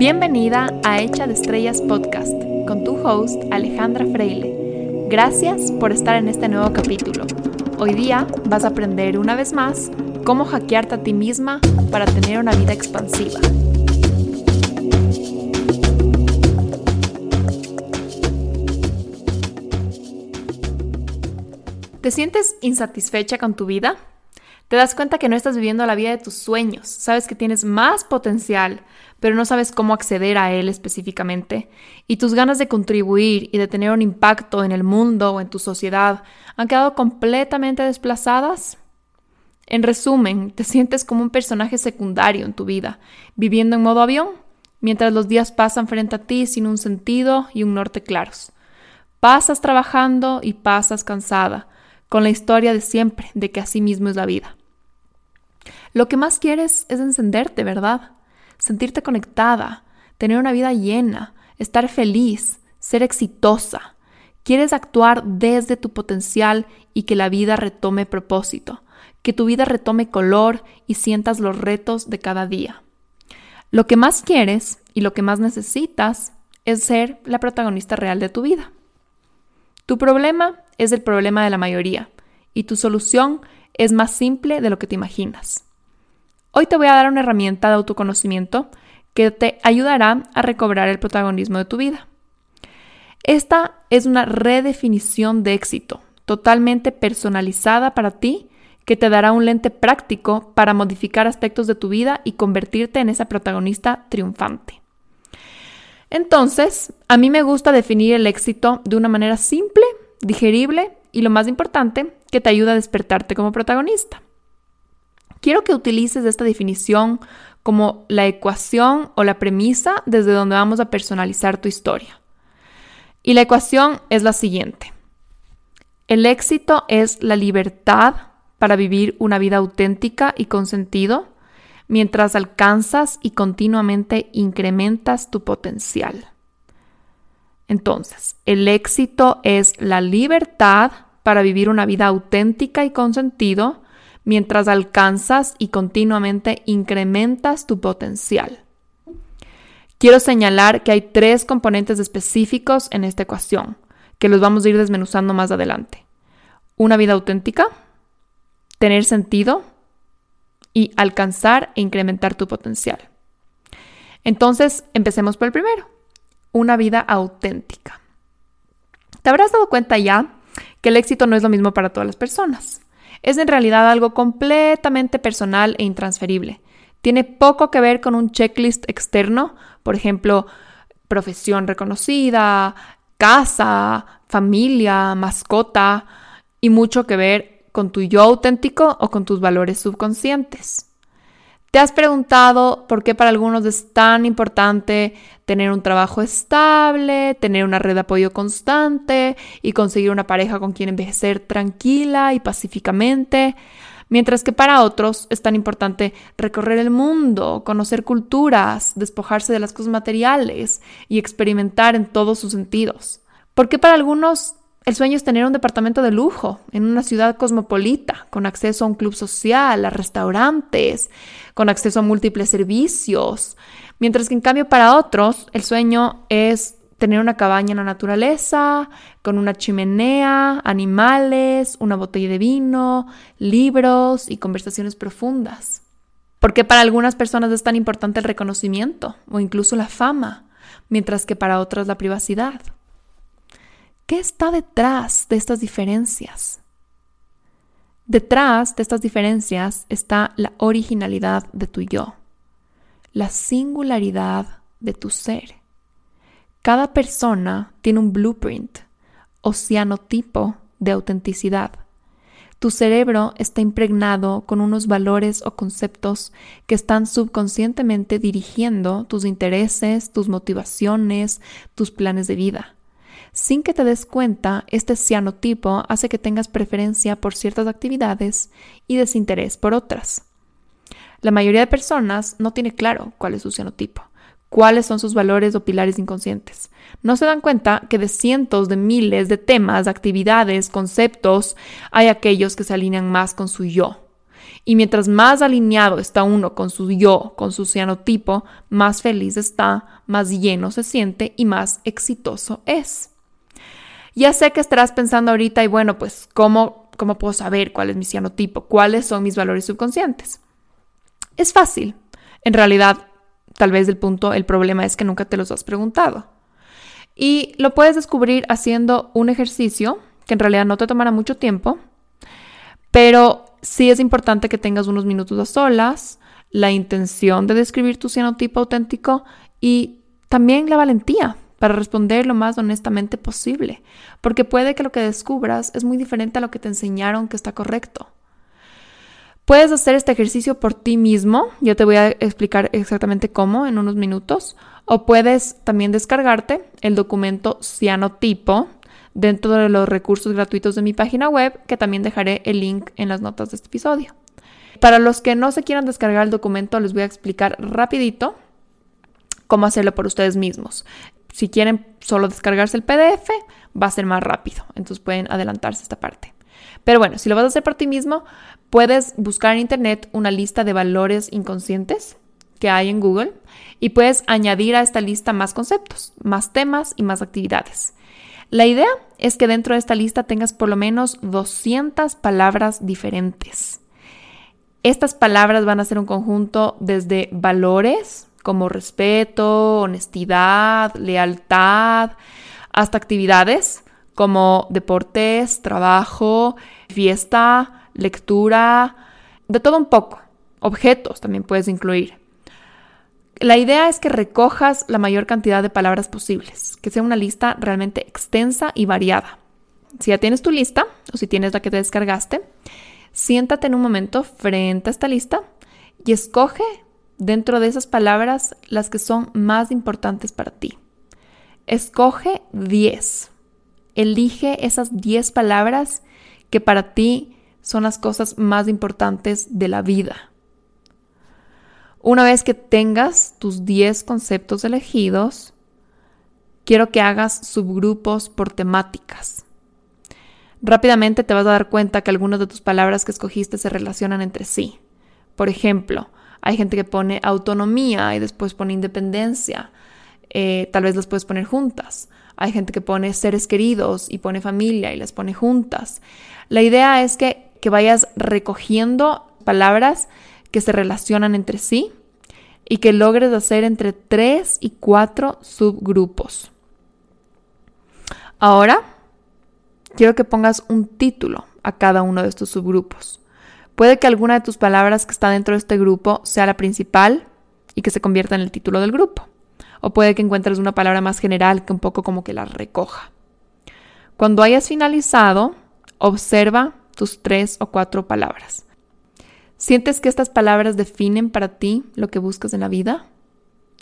Bienvenida a Hecha de Estrellas Podcast con tu host Alejandra Freile. Gracias por estar en este nuevo capítulo. Hoy día vas a aprender una vez más cómo hackearte a ti misma para tener una vida expansiva. ¿Te sientes insatisfecha con tu vida? Te das cuenta que no estás viviendo la vida de tus sueños, sabes que tienes más potencial, pero no sabes cómo acceder a él específicamente, y tus ganas de contribuir y de tener un impacto en el mundo o en tu sociedad han quedado completamente desplazadas. En resumen, te sientes como un personaje secundario en tu vida, viviendo en modo avión, mientras los días pasan frente a ti sin un sentido y un norte claros. Pasas trabajando y pasas cansada, con la historia de siempre de que así mismo es la vida. Lo que más quieres es encenderte, ¿verdad? Sentirte conectada, tener una vida llena, estar feliz, ser exitosa. Quieres actuar desde tu potencial y que la vida retome propósito, que tu vida retome color y sientas los retos de cada día. Lo que más quieres y lo que más necesitas es ser la protagonista real de tu vida. Tu problema es el problema de la mayoría y tu solución es más simple de lo que te imaginas. Hoy te voy a dar una herramienta de autoconocimiento que te ayudará a recobrar el protagonismo de tu vida. Esta es una redefinición de éxito, totalmente personalizada para ti, que te dará un lente práctico para modificar aspectos de tu vida y convertirte en esa protagonista triunfante. Entonces, a mí me gusta definir el éxito de una manera simple, digerible y lo más importante, que te ayuda a despertarte como protagonista. Quiero que utilices esta definición como la ecuación o la premisa desde donde vamos a personalizar tu historia. Y la ecuación es la siguiente. El éxito es la libertad para vivir una vida auténtica y con sentido mientras alcanzas y continuamente incrementas tu potencial. Entonces, el éxito es la libertad para vivir una vida auténtica y con sentido mientras alcanzas y continuamente incrementas tu potencial. Quiero señalar que hay tres componentes específicos en esta ecuación, que los vamos a ir desmenuzando más adelante. Una vida auténtica, tener sentido y alcanzar e incrementar tu potencial. Entonces, empecemos por el primero, una vida auténtica. Te habrás dado cuenta ya que el éxito no es lo mismo para todas las personas es en realidad algo completamente personal e intransferible. Tiene poco que ver con un checklist externo, por ejemplo, profesión reconocida, casa, familia, mascota, y mucho que ver con tu yo auténtico o con tus valores subconscientes. ¿Te has preguntado por qué para algunos es tan importante tener un trabajo estable, tener una red de apoyo constante y conseguir una pareja con quien envejecer tranquila y pacíficamente? Mientras que para otros es tan importante recorrer el mundo, conocer culturas, despojarse de las cosas materiales y experimentar en todos sus sentidos. ¿Por qué para algunos el sueño es tener un departamento de lujo en una ciudad cosmopolita, con acceso a un club social, a restaurantes, con acceso a múltiples servicios. Mientras que en cambio para otros el sueño es tener una cabaña en la naturaleza, con una chimenea, animales, una botella de vino, libros y conversaciones profundas. Porque para algunas personas es tan importante el reconocimiento o incluso la fama, mientras que para otras la privacidad. ¿Qué está detrás de estas diferencias? Detrás de estas diferencias está la originalidad de tu yo, la singularidad de tu ser. Cada persona tiene un blueprint o cianotipo de autenticidad. Tu cerebro está impregnado con unos valores o conceptos que están subconscientemente dirigiendo tus intereses, tus motivaciones, tus planes de vida. Sin que te des cuenta, este cianotipo hace que tengas preferencia por ciertas actividades y desinterés por otras. La mayoría de personas no tiene claro cuál es su cianotipo, cuáles son sus valores o pilares inconscientes. No se dan cuenta que de cientos de miles de temas, actividades, conceptos, hay aquellos que se alinean más con su yo. Y mientras más alineado está uno con su yo, con su cianotipo, más feliz está, más lleno se siente y más exitoso es. Ya sé que estarás pensando ahorita y bueno, pues ¿cómo, cómo puedo saber cuál es mi cianotipo? ¿Cuáles son mis valores subconscientes? Es fácil. En realidad, tal vez el punto, el problema es que nunca te los has preguntado. Y lo puedes descubrir haciendo un ejercicio que en realidad no te tomará mucho tiempo, pero sí es importante que tengas unos minutos a solas, la intención de describir tu cianotipo auténtico y también la valentía para responder lo más honestamente posible, porque puede que lo que descubras es muy diferente a lo que te enseñaron que está correcto. Puedes hacer este ejercicio por ti mismo, yo te voy a explicar exactamente cómo en unos minutos, o puedes también descargarte el documento cianotipo dentro de los recursos gratuitos de mi página web, que también dejaré el link en las notas de este episodio. Para los que no se quieran descargar el documento, les voy a explicar rapidito cómo hacerlo por ustedes mismos. Si quieren solo descargarse el PDF, va a ser más rápido, entonces pueden adelantarse esta parte. Pero bueno, si lo vas a hacer por ti mismo, puedes buscar en internet una lista de valores inconscientes que hay en Google y puedes añadir a esta lista más conceptos, más temas y más actividades. La idea es que dentro de esta lista tengas por lo menos 200 palabras diferentes. Estas palabras van a ser un conjunto desde valores como respeto, honestidad, lealtad, hasta actividades como deportes, trabajo, fiesta, lectura, de todo un poco. Objetos también puedes incluir. La idea es que recojas la mayor cantidad de palabras posibles, que sea una lista realmente extensa y variada. Si ya tienes tu lista o si tienes la que te descargaste, siéntate en un momento frente a esta lista y escoge dentro de esas palabras las que son más importantes para ti. Escoge 10. Elige esas 10 palabras que para ti son las cosas más importantes de la vida. Una vez que tengas tus 10 conceptos elegidos, quiero que hagas subgrupos por temáticas. Rápidamente te vas a dar cuenta que algunas de tus palabras que escogiste se relacionan entre sí. Por ejemplo, hay gente que pone autonomía y después pone independencia. Eh, tal vez las puedes poner juntas. Hay gente que pone seres queridos y pone familia y las pone juntas. La idea es que, que vayas recogiendo palabras que se relacionan entre sí y que logres hacer entre 3 y 4 subgrupos. Ahora, quiero que pongas un título a cada uno de estos subgrupos. Puede que alguna de tus palabras que está dentro de este grupo sea la principal y que se convierta en el título del grupo. O puede que encuentres una palabra más general que un poco como que la recoja. Cuando hayas finalizado, observa tus tres o cuatro palabras. ¿Sientes que estas palabras definen para ti lo que buscas en la vida?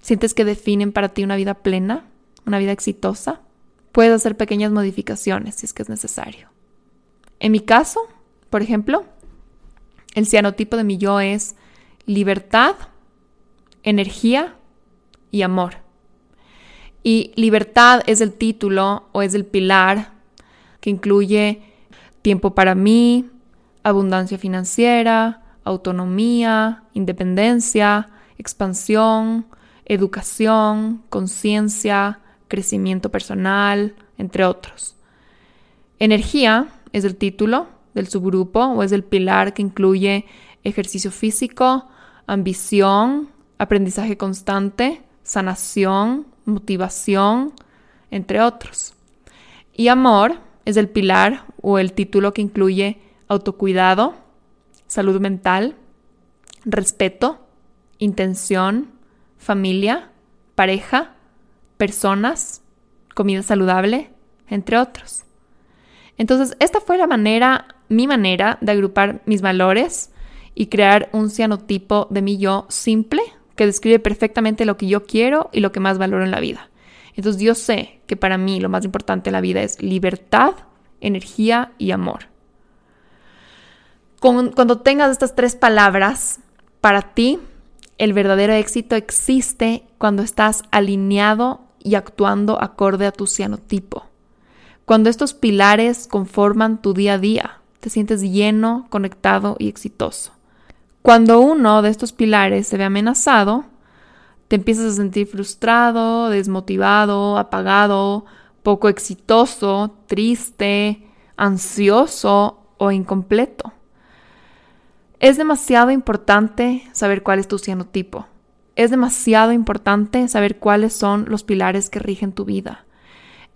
¿Sientes que definen para ti una vida plena, una vida exitosa? Puedes hacer pequeñas modificaciones si es que es necesario. En mi caso, por ejemplo, el cianotipo de mi yo es libertad, energía y amor. Y libertad es el título o es el pilar que incluye tiempo para mí, abundancia financiera, autonomía, independencia, expansión, educación, conciencia, crecimiento personal, entre otros. Energía es el título del subgrupo o es el pilar que incluye ejercicio físico, ambición, aprendizaje constante, sanación, motivación, entre otros. Y amor es el pilar o el título que incluye autocuidado, salud mental, respeto, intención, familia, pareja, personas, comida saludable, entre otros. Entonces, esta fue la manera, mi manera de agrupar mis valores y crear un cianotipo de mi yo simple que describe perfectamente lo que yo quiero y lo que más valoro en la vida. Entonces, yo sé que para mí lo más importante en la vida es libertad, energía y amor cuando tengas estas tres palabras, para ti el verdadero éxito existe cuando estás alineado y actuando acorde a tu cianotipo. Cuando estos pilares conforman tu día a día, te sientes lleno, conectado y exitoso. Cuando uno de estos pilares se ve amenazado, te empiezas a sentir frustrado, desmotivado, apagado, poco exitoso, triste, ansioso o incompleto. Es demasiado importante saber cuál es tu cianotipo. Es demasiado importante saber cuáles son los pilares que rigen tu vida.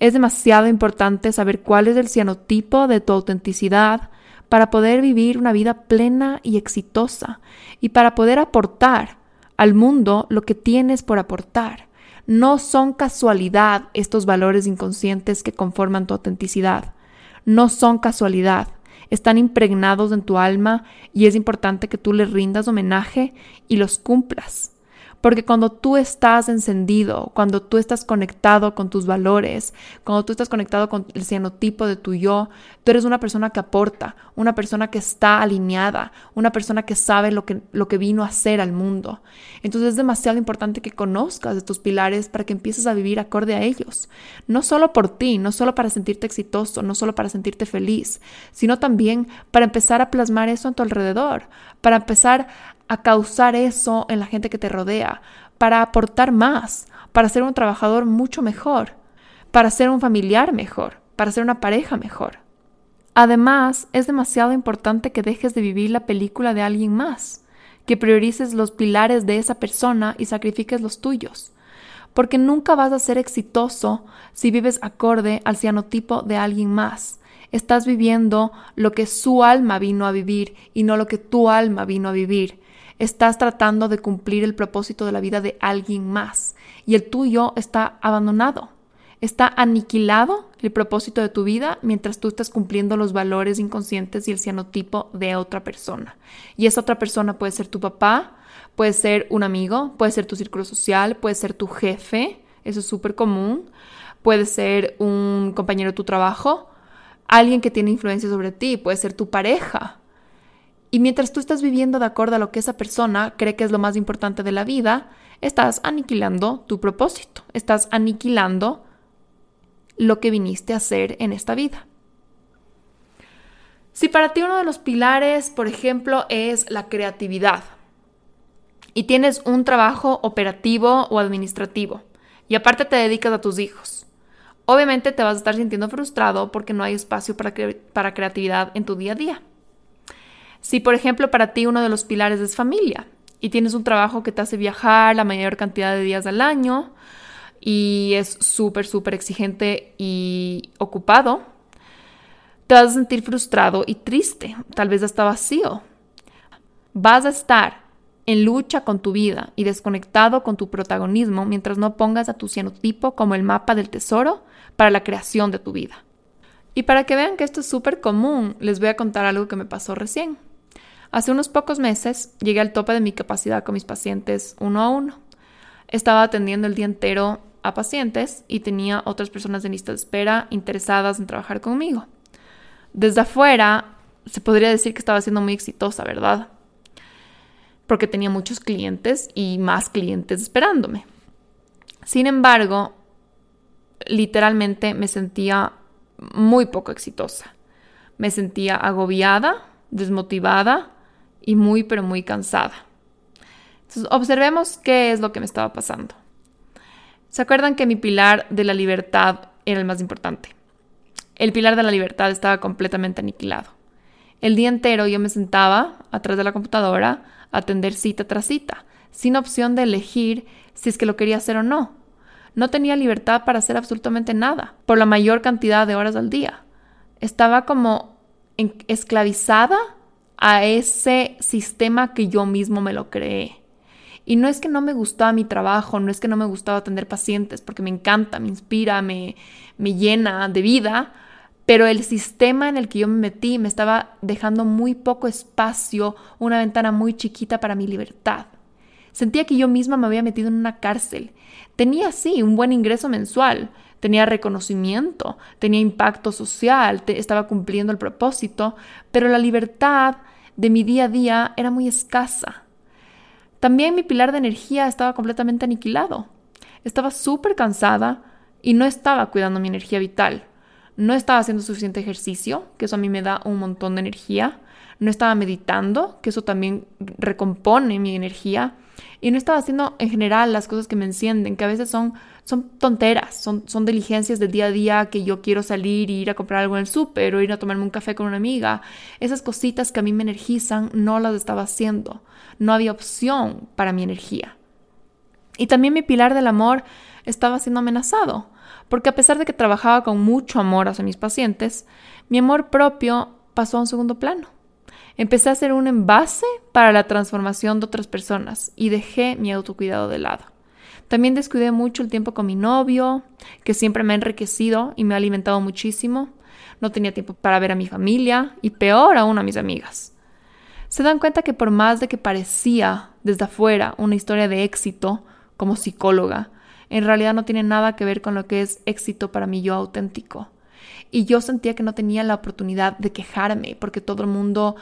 Es demasiado importante saber cuál es el cianotipo de tu autenticidad para poder vivir una vida plena y exitosa y para poder aportar al mundo lo que tienes por aportar. No son casualidad estos valores inconscientes que conforman tu autenticidad. No son casualidad están impregnados en tu alma y es importante que tú les rindas homenaje y los cumplas. Porque cuando tú estás encendido, cuando tú estás conectado con tus valores, cuando tú estás conectado con el cianotipo de tu yo, tú eres una persona que aporta, una persona que está alineada, una persona que sabe lo que, lo que vino a hacer al mundo. Entonces es demasiado importante que conozcas estos pilares para que empieces a vivir acorde a ellos. No solo por ti, no solo para sentirte exitoso, no solo para sentirte feliz, sino también para empezar a plasmar eso en tu alrededor, para empezar a causar eso en la gente que te rodea, para aportar más, para ser un trabajador mucho mejor, para ser un familiar mejor, para ser una pareja mejor. Además, es demasiado importante que dejes de vivir la película de alguien más, que priorices los pilares de esa persona y sacrifiques los tuyos, porque nunca vas a ser exitoso si vives acorde al cianotipo de alguien más. Estás viviendo lo que su alma vino a vivir y no lo que tu alma vino a vivir. Estás tratando de cumplir el propósito de la vida de alguien más y el tuyo está abandonado. Está aniquilado el propósito de tu vida mientras tú estás cumpliendo los valores inconscientes y el cianotipo de otra persona. Y esa otra persona puede ser tu papá, puede ser un amigo, puede ser tu círculo social, puede ser tu jefe, eso es súper común, puede ser un compañero de tu trabajo, alguien que tiene influencia sobre ti, puede ser tu pareja, y mientras tú estás viviendo de acuerdo a lo que esa persona cree que es lo más importante de la vida, estás aniquilando tu propósito, estás aniquilando lo que viniste a hacer en esta vida. Si para ti uno de los pilares, por ejemplo, es la creatividad y tienes un trabajo operativo o administrativo y aparte te dedicas a tus hijos, obviamente te vas a estar sintiendo frustrado porque no hay espacio para, para creatividad en tu día a día. Si, por ejemplo, para ti uno de los pilares es familia y tienes un trabajo que te hace viajar la mayor cantidad de días al año y es súper, súper exigente y ocupado, te vas a sentir frustrado y triste, tal vez hasta vacío. Vas a estar en lucha con tu vida y desconectado con tu protagonismo mientras no pongas a tu cianotipo como el mapa del tesoro para la creación de tu vida. Y para que vean que esto es súper común, les voy a contar algo que me pasó recién. Hace unos pocos meses llegué al tope de mi capacidad con mis pacientes uno a uno. Estaba atendiendo el día entero a pacientes y tenía otras personas de lista de espera interesadas en trabajar conmigo. Desde afuera se podría decir que estaba siendo muy exitosa, ¿verdad? Porque tenía muchos clientes y más clientes esperándome. Sin embargo, literalmente me sentía muy poco exitosa. Me sentía agobiada, desmotivada y muy pero muy cansada. Entonces, observemos qué es lo que me estaba pasando. ¿Se acuerdan que mi pilar de la libertad era el más importante? El pilar de la libertad estaba completamente aniquilado. El día entero yo me sentaba atrás de la computadora a atender cita tras cita, sin opción de elegir si es que lo quería hacer o no. No tenía libertad para hacer absolutamente nada, por la mayor cantidad de horas al día. Estaba como esclavizada a ese sistema que yo mismo me lo creé. Y no es que no me gustaba mi trabajo, no es que no me gustaba atender pacientes, porque me encanta, me inspira, me, me llena de vida, pero el sistema en el que yo me metí me estaba dejando muy poco espacio, una ventana muy chiquita para mi libertad. Sentía que yo misma me había metido en una cárcel. Tenía, sí, un buen ingreso mensual, tenía reconocimiento, tenía impacto social, estaba cumpliendo el propósito, pero la libertad de mi día a día era muy escasa. También mi pilar de energía estaba completamente aniquilado. Estaba súper cansada y no estaba cuidando mi energía vital. no estaba haciendo suficiente ejercicio, que eso a mí me da un montón de energía, no estaba meditando, que eso también recompone mi energía, y no estaba haciendo en general las cosas que me encienden, que a veces son, son tonteras, son, son diligencias del día a día que yo quiero salir y ir a comprar algo en el súper o ir a tomarme un café con una amiga. Esas cositas que a mí me energizan no las estaba haciendo. No había opción para mi energía. Y también mi pilar del amor estaba siendo amenazado, porque a pesar de que trabajaba con mucho amor hacia mis pacientes, mi amor propio pasó a un segundo plano. Empecé a ser un envase para la transformación de otras personas y dejé mi autocuidado de lado. También descuidé mucho el tiempo con mi novio, que siempre me ha enriquecido y me ha alimentado muchísimo. No tenía tiempo para ver a mi familia y peor aún a mis amigas. Se dan cuenta que por más de que parecía desde afuera una historia de éxito como psicóloga, en realidad no tiene nada que ver con lo que es éxito para mi yo auténtico. Y yo sentía que no tenía la oportunidad de quejarme porque todo el mundo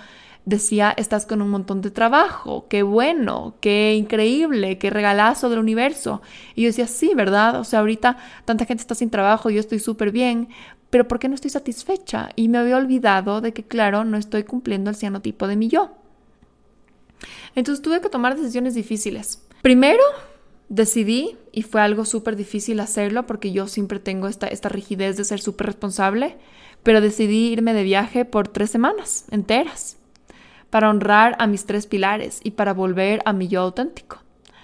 decía, estás con un montón de trabajo, qué bueno, qué increíble, qué regalazo del universo. Y yo decía, sí, ¿verdad? O sea, ahorita tanta gente está sin trabajo, yo estoy súper bien, pero ¿por qué no estoy satisfecha? Y me había olvidado de que, claro, no estoy cumpliendo el cianotipo de mi yo. Entonces tuve que tomar decisiones difíciles. Primero, decidí, y fue algo súper difícil hacerlo porque yo siempre tengo esta, esta rigidez de ser súper responsable, pero decidí irme de viaje por tres semanas enteras para honrar a mis tres pilares y para volver a mi yo auténtico.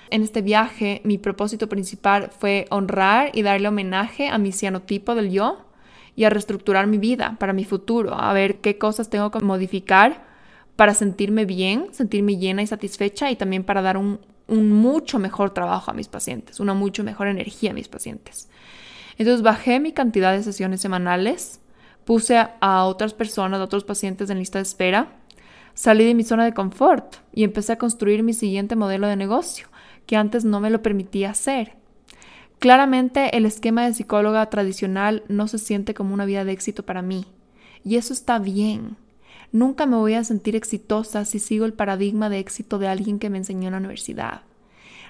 En este viaje, mi propósito principal fue honrar y darle homenaje a mi cianotipo del yo y a reestructurar mi vida para mi futuro, a ver qué cosas tengo que modificar para sentirme bien, sentirme llena y satisfecha y también para dar un, un mucho mejor trabajo a mis pacientes, una mucho mejor energía a mis pacientes. Entonces bajé mi cantidad de sesiones semanales, puse a otras personas, a otros pacientes en lista de espera, salí de mi zona de confort y empecé a construir mi siguiente modelo de negocio, que antes no me lo permitía hacer. Claramente el esquema de psicóloga tradicional no se siente como una vida de éxito para mí, y eso está bien. Nunca me voy a sentir exitosa si sigo el paradigma de éxito de alguien que me enseñó en la universidad.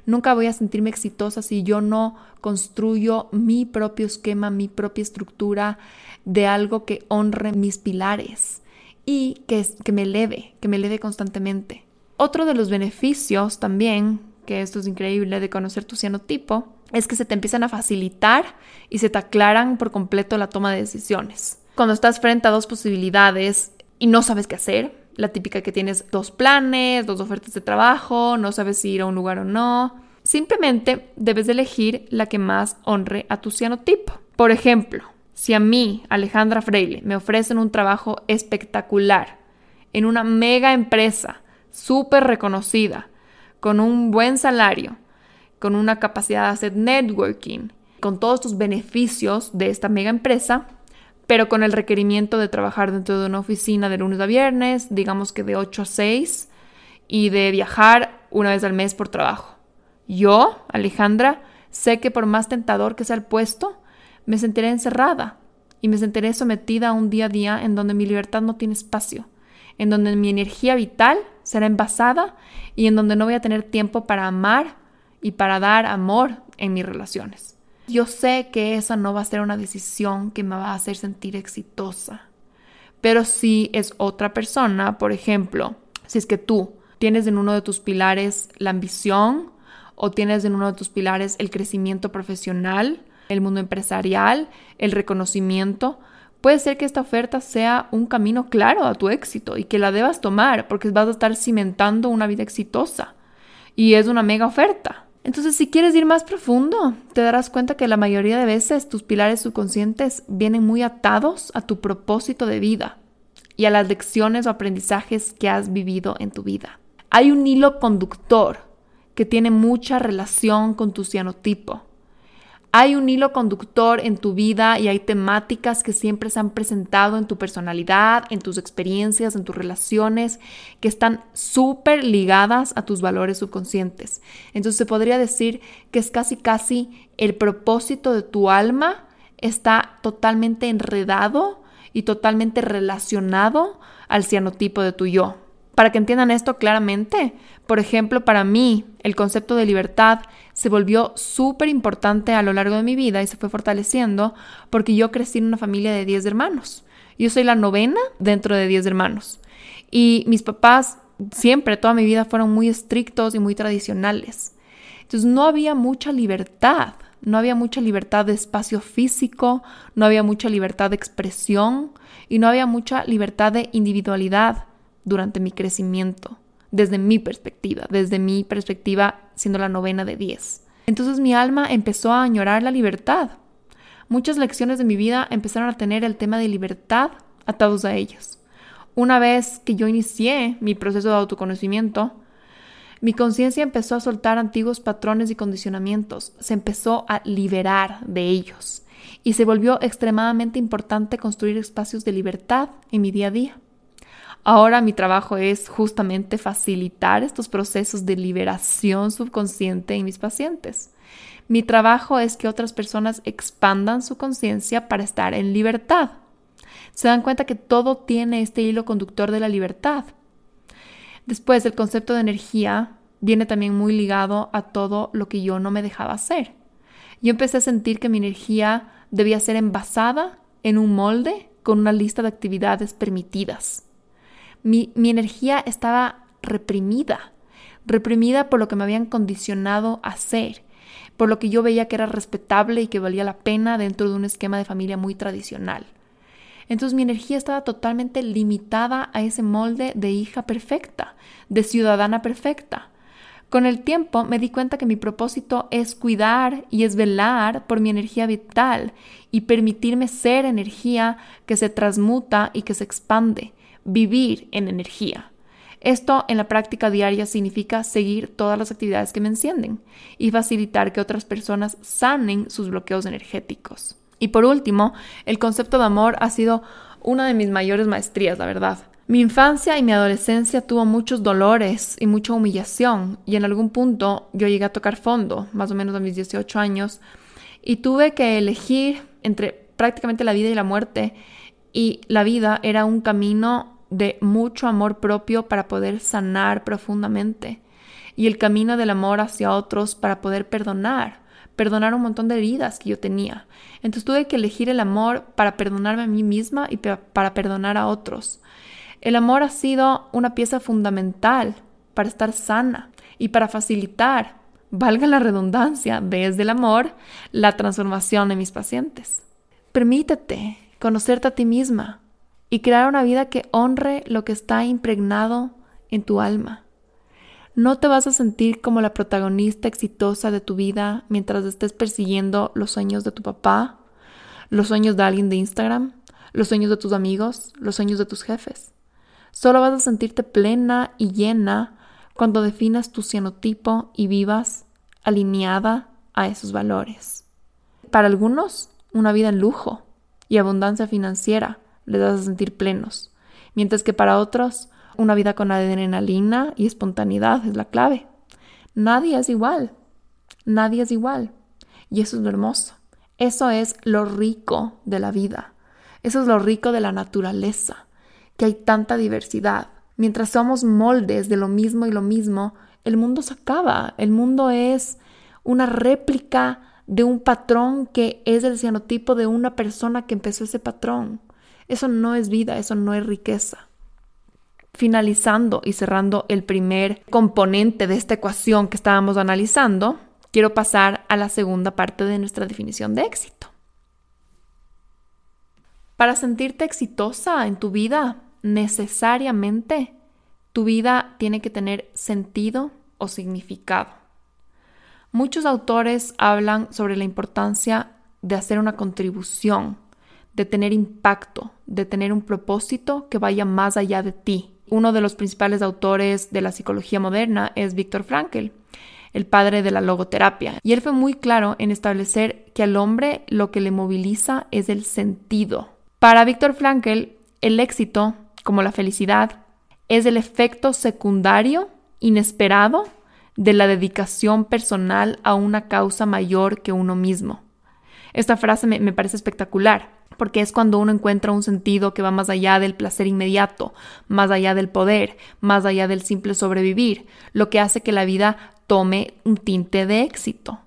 Nunca voy a sentirme exitosa si yo no construyo mi propio esquema, mi propia estructura de algo que honre mis pilares y que, que me eleve, que me eleve constantemente. Otro de los beneficios también, que esto es increíble de conocer tu cianotipo, es que se te empiezan a facilitar y se te aclaran por completo la toma de decisiones. Cuando estás frente a dos posibilidades, y no sabes qué hacer. La típica que tienes dos planes, dos ofertas de trabajo, no sabes si ir a un lugar o no. Simplemente debes elegir la que más honre a tu cianotipo. Por ejemplo, si a mí, Alejandra Freile, me ofrecen un trabajo espectacular en una mega empresa súper reconocida, con un buen salario, con una capacidad de hacer networking, con todos tus beneficios de esta mega empresa, pero con el requerimiento de trabajar dentro de una oficina de lunes a viernes, digamos que de 8 a 6, y de viajar una vez al mes por trabajo. Yo, Alejandra, sé que por más tentador que sea el puesto, me sentiré encerrada y me sentiré sometida a un día a día en donde mi libertad no tiene espacio, en donde mi energía vital será envasada y en donde no voy a tener tiempo para amar y para dar amor en mis relaciones. Yo sé que esa no va a ser una decisión que me va a hacer sentir exitosa. Pero si es otra persona, por ejemplo, si es que tú tienes en uno de tus pilares la ambición o tienes en uno de tus pilares el crecimiento profesional, el mundo empresarial, el reconocimiento, puede ser que esta oferta sea un camino claro a tu éxito y que la debas tomar porque vas a estar cimentando una vida exitosa. Y es una mega oferta. Entonces, si quieres ir más profundo, te darás cuenta que la mayoría de veces tus pilares subconscientes vienen muy atados a tu propósito de vida y a las lecciones o aprendizajes que has vivido en tu vida. Hay un hilo conductor que tiene mucha relación con tu cianotipo hay un hilo conductor en tu vida y hay temáticas que siempre se han presentado en tu personalidad, en tus experiencias, en tus relaciones, que están súper ligadas a tus valores subconscientes. Entonces se podría decir que es casi casi el propósito de tu alma está totalmente enredado y totalmente relacionado al cianotipo de tu yo. Para que entiendan esto claramente, por ejemplo, para mí el concepto de libertad se volvió súper importante a lo largo de mi vida y se fue fortaleciendo porque yo crecí en una familia de 10 hermanos. Yo soy la novena dentro de 10 hermanos. Y mis papás siempre, toda mi vida, fueron muy estrictos y muy tradicionales. Entonces no había mucha libertad, no había mucha libertad de espacio físico, no había mucha libertad de expresión y no había mucha libertad de individualidad durante mi crecimiento, desde mi perspectiva, desde mi perspectiva siendo la novena de 10. Entonces mi alma empezó a añorar la libertad. Muchas lecciones de mi vida empezaron a tener el tema de libertad atados a ellas. Una vez que yo inicié mi proceso de autoconocimiento, mi conciencia empezó a soltar antiguos patrones y condicionamientos, se empezó a liberar de ellos y se volvió extremadamente importante construir espacios de libertad en mi día a día. Ahora mi trabajo es justamente facilitar estos procesos de liberación subconsciente en mis pacientes. Mi trabajo es que otras personas expandan su conciencia para estar en libertad. Se dan cuenta que todo tiene este hilo conductor de la libertad. Después, el concepto de energía viene también muy ligado a todo lo que yo no me dejaba hacer. Yo empecé a sentir que mi energía debía ser envasada en un molde con una lista de actividades permitidas. Mi, energía estaba reprimida, reprimida por lo que me habían condicionado a hacer, por lo que yo veía que era respetable y que valía la pena dentro de un esquema de familia muy tradicional. Entonces mi energía estaba totalmente limitada a ese molde de hija perfecta, de ciudadana perfecta. Con el tiempo me di cuenta que mi propósito es cuidar y es velar por mi energía vital y permitirme ser energía que se transmuta y que se expande, vivir en energía. Esto en la práctica diaria significa seguir todas las actividades que me encienden y facilitar que otras personas sanen sus bloqueos energéticos. Y por último, el concepto de amor ha sido una de mis mayores maestrías, la verdad. Mi infancia y mi adolescencia tuvo muchos dolores y mucha humillación y en algún punto yo llegué a tocar fondo, más o menos a mis 18 años, y tuve que elegir entre prácticamente la vida y la muerte y la vida era un camino de mucho amor propio para poder sanar profundamente y el camino del amor hacia otros para poder perdonar perdonar un montón de heridas que yo tenía. Entonces tuve que elegir el amor para perdonarme a mí misma y para perdonar a otros. El amor ha sido una pieza fundamental para estar sana y para facilitar, valga la redundancia, desde el amor, la transformación de mis pacientes. Permítete conocerte a ti misma y crear una vida que honre lo que está impregnado en tu alma. No te vas a sentir como la protagonista exitosa de tu vida mientras estés persiguiendo los sueños de tu papá, los sueños de alguien de Instagram, los sueños de tus amigos, los sueños de tus jefes. Solo vas a sentirte plena y llena cuando definas tu cianotipo y vivas alineada a esos valores. Para algunos, una vida en lujo y abundancia financiera les vas a sentir plenos, mientras que para otros, una vida con adrenalina y espontaneidad es la clave. Nadie es igual. Nadie es igual. Y eso es lo hermoso. Eso es lo rico de la vida. Eso es lo rico de la naturaleza, que hay tanta diversidad. Mientras somos moldes de lo mismo y lo mismo, el mundo se acaba. El mundo es una réplica de un patrón que es el cianotipo de una persona que empezó ese patrón. Eso no es vida, eso no es riqueza finalizando y cerrando el primer componente de esta ecuación que estábamos analizando, quiero pasar a la segunda parte de nuestra definición de éxito. Para sentirte exitosa en tu vida, necesariamente tu vida tiene que tener sentido o significado. Muchos autores hablan sobre la importancia de hacer una contribución, de tener impacto, de tener un propósito que vaya más allá de ti, uno de los principales autores de la psicología moderna es Víctor Frankl, el padre de la logoterapia, y él fue muy claro en establecer que al hombre lo que le moviliza es el sentido. Para Víctor Frankl, el éxito, como la felicidad, es el efecto secundario, inesperado, de la dedicación personal a una causa mayor que uno mismo. Esta frase me, me parece espectacular porque es cuando uno encuentra un sentido que va más allá del placer inmediato, más allá del poder, más allá del simple sobrevivir, lo que hace que la vida tome un tinte de éxito.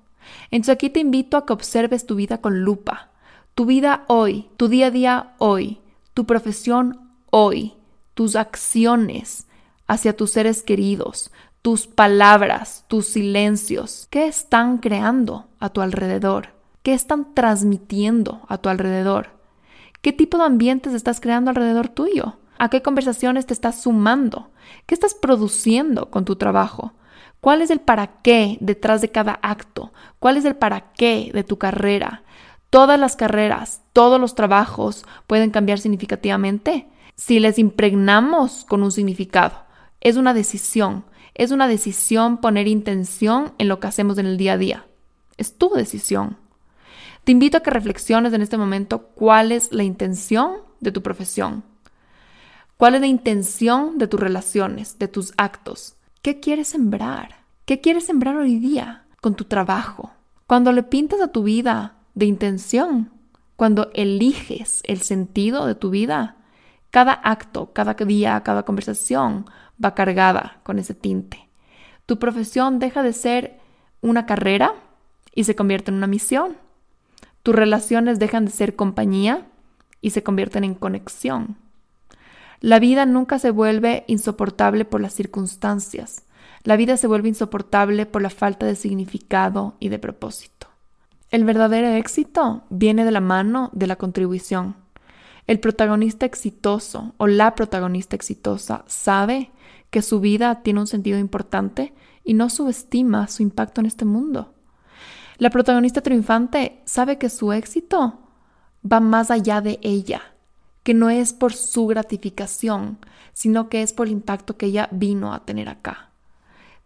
Entonces aquí te invito a que observes tu vida con lupa. Tu vida hoy, tu día a día hoy, tu profesión hoy, tus acciones hacia tus seres queridos, tus palabras, tus silencios, ¿qué están creando a tu alrededor? ¿Qué están transmitiendo a tu alrededor? ¿Qué tipo de ambientes estás creando alrededor tuyo? ¿A qué conversaciones te estás sumando? ¿Qué estás produciendo con tu trabajo? ¿Cuál es el para qué detrás de cada acto? ¿Cuál es el para qué de tu carrera? Todas las carreras, todos los trabajos pueden cambiar significativamente si les impregnamos con un significado. Es una decisión, es una decisión poner intención en lo que hacemos en el día a día. Es tu decisión. Te invito a que reflexiones en este momento cuál es la intención de tu profesión. ¿Cuál es la intención de tus relaciones, de tus actos? ¿Qué quieres sembrar? ¿Qué quieres sembrar hoy día con tu trabajo? Cuando le pintas a tu vida de intención, cuando eliges el sentido de tu vida, cada acto, cada día, cada conversación va cargada con ese tinte. Tu profesión deja de ser una carrera y se convierte en una misión. Tus relaciones dejan de ser compañía y se convierten en conexión. La vida nunca se vuelve insoportable por las circunstancias. La vida se vuelve insoportable por la falta de significado y de propósito. El verdadero éxito viene de la mano de la contribución. El protagonista exitoso o la protagonista exitosa sabe que su vida tiene un sentido importante y no subestima su impacto en este mundo. La protagonista triunfante sabe que su éxito va más allá de ella, que no es por su gratificación, sino que es por el impacto que ella vino a tener acá.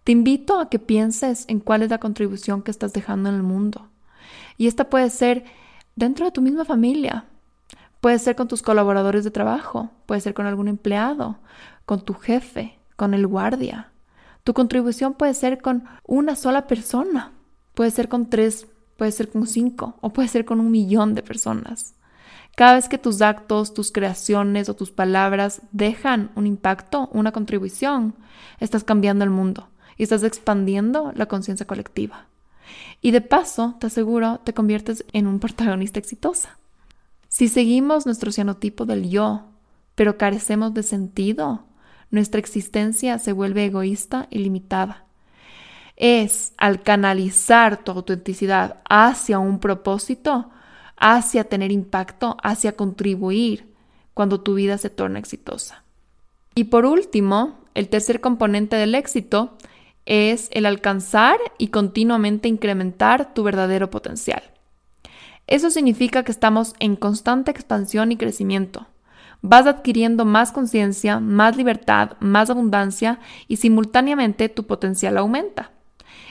Te invito a que pienses en cuál es la contribución que estás dejando en el mundo. Y esta puede ser dentro de tu misma familia, puede ser con tus colaboradores de trabajo, puede ser con algún empleado, con tu jefe, con el guardia. Tu contribución puede ser con una sola persona, puede ser con tres, puede ser con cinco o puede ser con un millón de personas. Cada vez que tus actos, tus creaciones o tus palabras dejan un impacto, una contribución, estás cambiando el mundo y estás expandiendo la conciencia colectiva. Y de paso, te aseguro, te conviertes en un protagonista exitosa. Si seguimos nuestro cianotipo del yo, pero carecemos de sentido, nuestra existencia se vuelve egoísta y limitada. Es al canalizar tu autenticidad hacia un propósito, hacia tener impacto, hacia contribuir, cuando tu vida se torna exitosa. Y por último, el tercer componente del éxito es el alcanzar y continuamente incrementar tu verdadero potencial. Eso significa que estamos en constante expansión y crecimiento vas adquiriendo más conciencia, más libertad, más abundancia y simultáneamente tu potencial aumenta.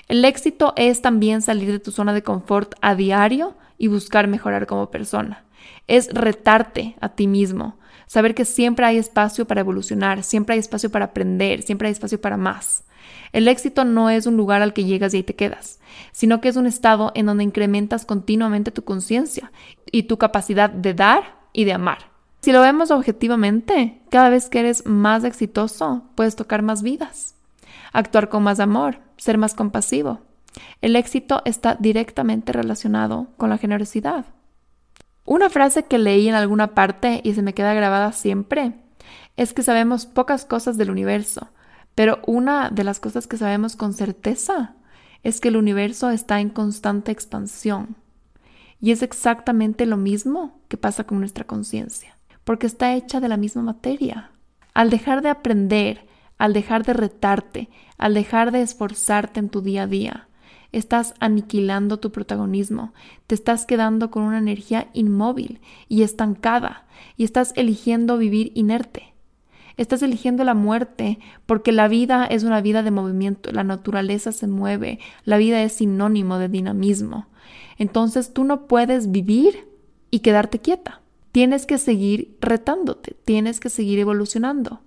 El éxito es también salir de tu zona de confort a diario y buscar mejorar como persona. Es retarte a ti mismo, saber que siempre hay espacio para evolucionar, siempre hay espacio para aprender, siempre hay espacio para más. El éxito no es un lugar al que llegas y ahí te quedas, sino que es un estado en donde incrementas continuamente tu conciencia y tu capacidad de dar y de amar. Si lo vemos objetivamente, cada vez que eres más exitoso, puedes tocar más vidas, actuar con más amor, ser más compasivo. El éxito está directamente relacionado con la generosidad. Una frase que leí en alguna parte y se me queda grabada siempre es que sabemos pocas cosas del universo, pero una de las cosas que sabemos con certeza es que el universo está en constante expansión. Y es exactamente lo mismo que pasa con nuestra conciencia porque está hecha de la misma materia. Al dejar de aprender, al dejar de retarte, al dejar de esforzarte en tu día a día, estás aniquilando tu protagonismo, te estás quedando con una energía inmóvil y estancada, y estás eligiendo vivir inerte. Estás eligiendo la muerte porque la vida es una vida de movimiento, la naturaleza se mueve, la vida es sinónimo de dinamismo. Entonces tú no puedes vivir y quedarte quieta. Tienes que seguir retándote, tienes que seguir evolucionando.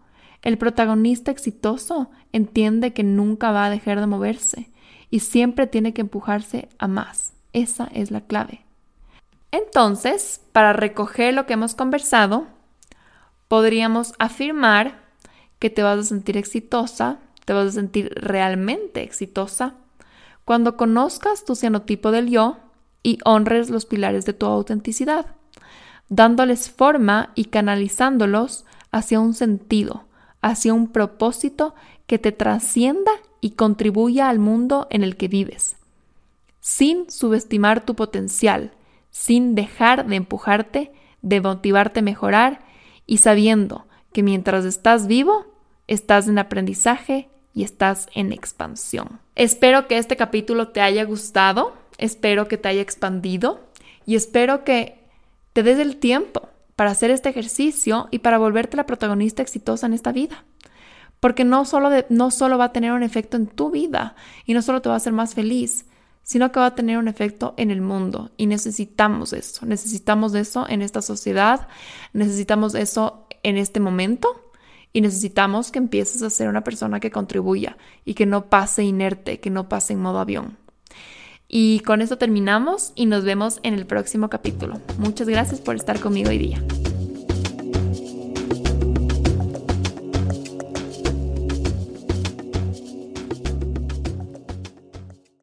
El protagonista exitoso entiende que nunca va a dejar de moverse y siempre tiene que empujarse a más. Esa es la clave. Entonces, para recoger lo que hemos conversado, podríamos afirmar que te vas a sentir exitosa, te vas a sentir realmente exitosa cuando conozcas tu cianotipo del yo y honres los pilares de tu autenticidad, dándoles forma y canalizándolos hacia un sentido, hacia un propósito que te trascienda y contribuya al mundo en el que vives, sin subestimar tu potencial, sin dejar de empujarte, de motivarte a mejorar y sabiendo que mientras estás vivo, estás en aprendizaje y estás en expansión. Espero que este capítulo te haya gustado, espero que te haya expandido y espero que te des el tiempo para hacer este ejercicio y para volverte la protagonista exitosa en esta vida. Porque no solo, no solo va a tener un efecto en tu vida y no solo te va a hacer más feliz, sino que va a tener un efecto en el mundo. Y necesitamos eso, necesitamos eso en esta sociedad, necesitamos eso en este momento y necesitamos que empieces a ser una persona que contribuya y que no pase inerte, que no pase en modo avión. Y con esto terminamos y nos vemos en el próximo capítulo. Muchas gracias por estar conmigo hoy día.